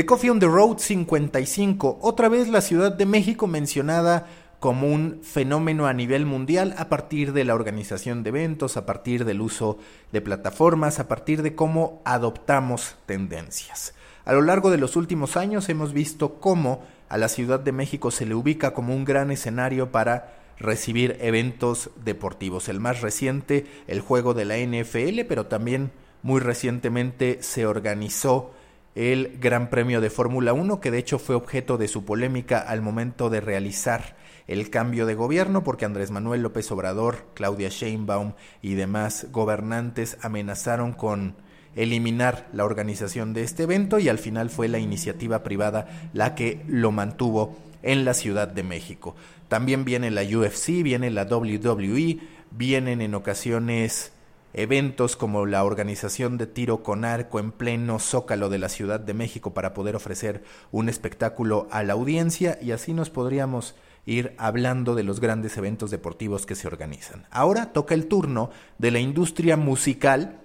The Coffee on the Road 55, otra vez la Ciudad de México mencionada como un fenómeno a nivel mundial a partir de la organización de eventos, a partir del uso de plataformas, a partir de cómo adoptamos tendencias. A lo largo de los últimos años hemos visto cómo a la Ciudad de México se le ubica como un gran escenario para recibir eventos deportivos. El más reciente, el juego de la NFL, pero también muy recientemente se organizó el Gran Premio de Fórmula 1, que de hecho fue objeto de su polémica al momento de realizar el cambio de gobierno porque Andrés Manuel López Obrador, Claudia Sheinbaum y demás gobernantes amenazaron con eliminar la organización de este evento y al final fue la iniciativa privada la que lo mantuvo en la Ciudad de México. También viene la UFC, viene la WWE, vienen en ocasiones eventos como la organización de tiro con arco en pleno zócalo de la Ciudad de México para poder ofrecer un espectáculo a la audiencia y así nos podríamos ir hablando de los grandes eventos deportivos que se organizan. Ahora toca el turno de la industria musical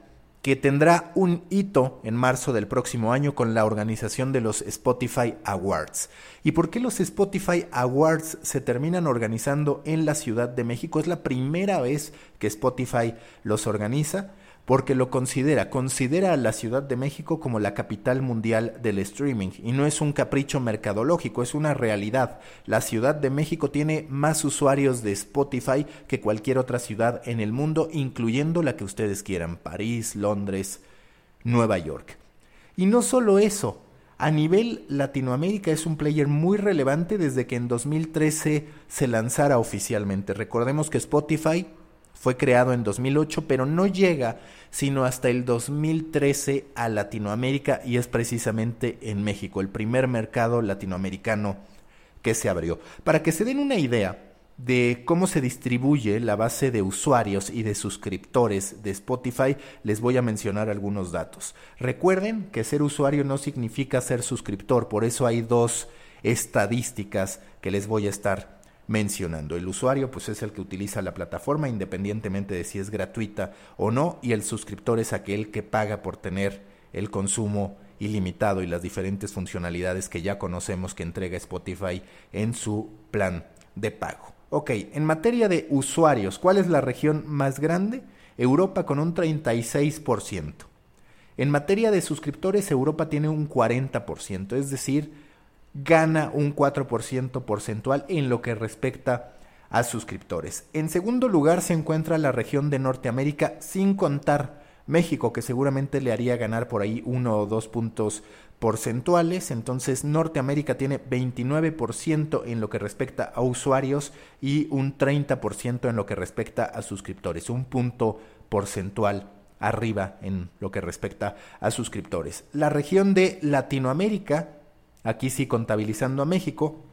que tendrá un hito en marzo del próximo año con la organización de los Spotify Awards. ¿Y por qué los Spotify Awards se terminan organizando en la Ciudad de México? Es la primera vez que Spotify los organiza porque lo considera, considera a la Ciudad de México como la capital mundial del streaming y no es un capricho mercadológico, es una realidad. La Ciudad de México tiene más usuarios de Spotify que cualquier otra ciudad en el mundo, incluyendo la que ustedes quieran, París, Londres, Nueva York. Y no solo eso, a nivel Latinoamérica es un player muy relevante desde que en 2013 se lanzara oficialmente. Recordemos que Spotify fue creado en 2008, pero no llega sino hasta el 2013 a Latinoamérica y es precisamente en México, el primer mercado latinoamericano que se abrió. Para que se den una idea de cómo se distribuye la base de usuarios y de suscriptores de Spotify, les voy a mencionar algunos datos. Recuerden que ser usuario no significa ser suscriptor, por eso hay dos estadísticas que les voy a estar mencionando. El usuario pues es el que utiliza la plataforma independientemente de si es gratuita o no y el suscriptor es aquel que paga por tener el consumo ilimitado y las diferentes funcionalidades que ya conocemos que entrega Spotify en su plan de pago. Ok, en materia de usuarios, ¿cuál es la región más grande? Europa con un 36%. En materia de suscriptores, Europa tiene un 40%, es decir, gana un 4% porcentual en lo que respecta a suscriptores. En segundo lugar se encuentra la región de Norteamérica, sin contar México, que seguramente le haría ganar por ahí uno o dos puntos porcentuales. Entonces Norteamérica tiene 29% en lo que respecta a usuarios y un 30% en lo que respecta a suscriptores. Un punto porcentual arriba en lo que respecta a suscriptores. La región de Latinoamérica aquí sí contabilizando a México,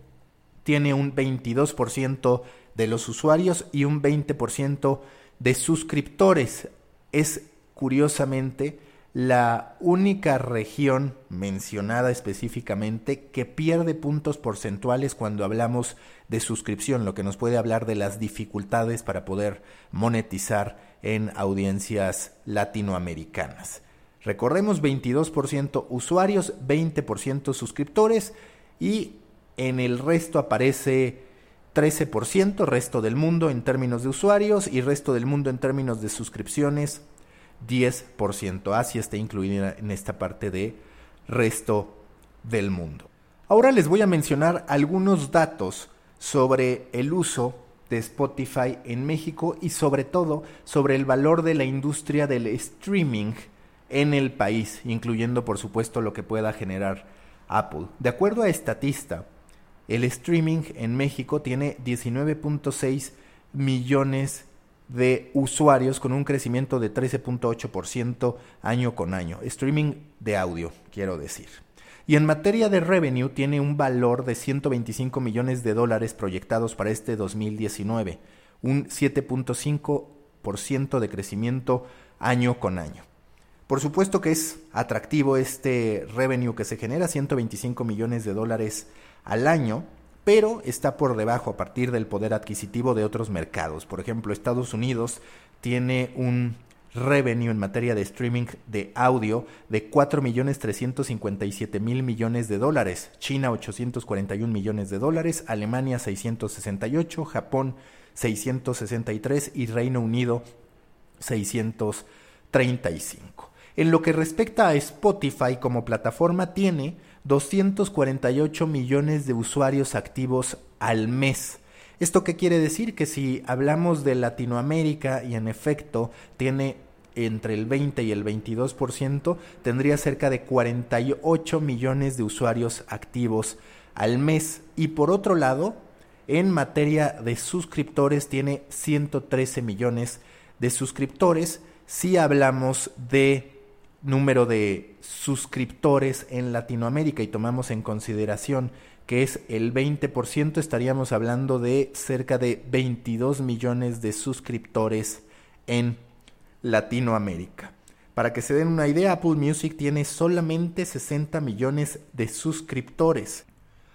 tiene un 22% de los usuarios y un 20% de suscriptores. Es curiosamente la única región mencionada específicamente que pierde puntos porcentuales cuando hablamos de suscripción, lo que nos puede hablar de las dificultades para poder monetizar en audiencias latinoamericanas. Recordemos 22% usuarios, 20% suscriptores y en el resto aparece 13% resto del mundo en términos de usuarios y resto del mundo en términos de suscripciones 10%. Así está incluida en esta parte de resto del mundo. Ahora les voy a mencionar algunos datos sobre el uso de Spotify en México y sobre todo sobre el valor de la industria del streaming en el país, incluyendo por supuesto lo que pueda generar Apple. De acuerdo a Estatista, el streaming en México tiene 19.6 millones de usuarios con un crecimiento de 13.8% año con año. Streaming de audio, quiero decir. Y en materia de revenue tiene un valor de 125 millones de dólares proyectados para este 2019, un 7.5% de crecimiento año con año. Por supuesto que es atractivo este revenue que se genera, 125 millones de dólares al año, pero está por debajo a partir del poder adquisitivo de otros mercados. Por ejemplo, Estados Unidos tiene un revenue en materia de streaming de audio de 4.357.000 millones de dólares, China 841 millones de dólares, Alemania 668, Japón 663 y Reino Unido 635. En lo que respecta a Spotify como plataforma tiene 248 millones de usuarios activos al mes. ¿Esto qué quiere decir? Que si hablamos de Latinoamérica y en efecto tiene entre el 20 y el 22%, tendría cerca de 48 millones de usuarios activos al mes. Y por otro lado, en materia de suscriptores tiene 113 millones de suscriptores. Si hablamos de número de suscriptores en Latinoamérica y tomamos en consideración que es el 20%, estaríamos hablando de cerca de 22 millones de suscriptores en Latinoamérica. Para que se den una idea, Apple Music tiene solamente 60 millones de suscriptores.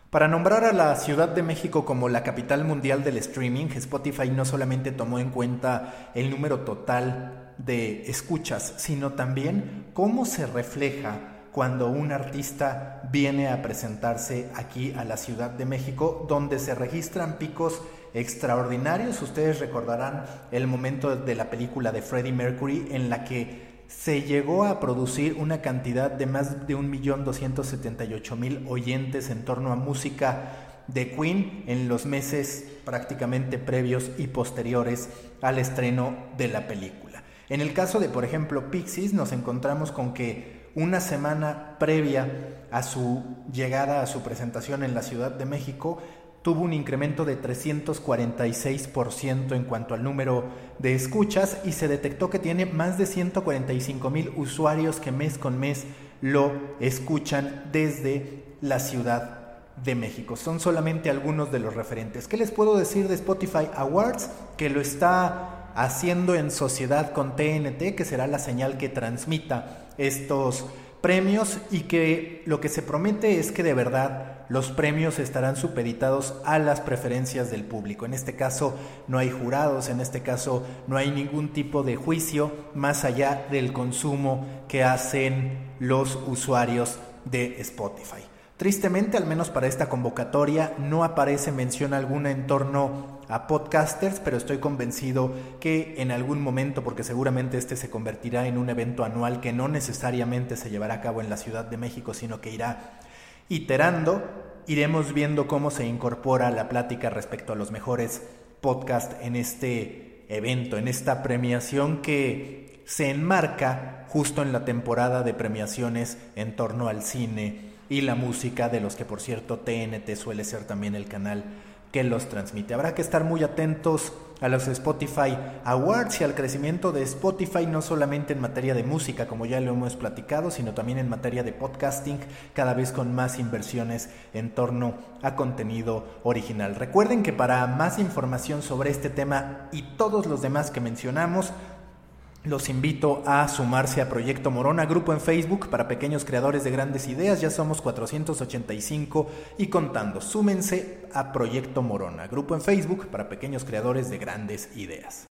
Para nombrar a la Ciudad de México como la capital mundial del streaming, Spotify no solamente tomó en cuenta el número total de escuchas, sino también cómo se refleja cuando un artista viene a presentarse aquí a la Ciudad de México, donde se registran picos extraordinarios. Ustedes recordarán el momento de la película de Freddie Mercury en la que se llegó a producir una cantidad de más de 1.278.000 oyentes en torno a música de Queen en los meses prácticamente previos y posteriores al estreno de la película. En el caso de, por ejemplo, Pixies, nos encontramos con que una semana previa a su llegada, a su presentación en la Ciudad de México, tuvo un incremento de 346% en cuanto al número de escuchas y se detectó que tiene más de 145 mil usuarios que mes con mes lo escuchan desde la Ciudad de México. Son solamente algunos de los referentes. ¿Qué les puedo decir de Spotify Awards? Que lo está haciendo en sociedad con TNT, que será la señal que transmita estos premios y que lo que se promete es que de verdad los premios estarán supeditados a las preferencias del público. En este caso no hay jurados, en este caso no hay ningún tipo de juicio más allá del consumo que hacen los usuarios de Spotify. Tristemente, al menos para esta convocatoria, no aparece mención alguna en torno a podcasters, pero estoy convencido que en algún momento, porque seguramente este se convertirá en un evento anual que no necesariamente se llevará a cabo en la Ciudad de México, sino que irá iterando, iremos viendo cómo se incorpora la plática respecto a los mejores podcasts en este evento, en esta premiación que se enmarca justo en la temporada de premiaciones en torno al cine y la música, de los que por cierto TNT suele ser también el canal que los transmite. Habrá que estar muy atentos a los Spotify Awards y al crecimiento de Spotify, no solamente en materia de música, como ya lo hemos platicado, sino también en materia de podcasting, cada vez con más inversiones en torno a contenido original. Recuerden que para más información sobre este tema y todos los demás que mencionamos, los invito a sumarse a Proyecto Morona, grupo en Facebook para pequeños creadores de grandes ideas. Ya somos 485 y contando. Súmense a Proyecto Morona, grupo en Facebook para pequeños creadores de grandes ideas.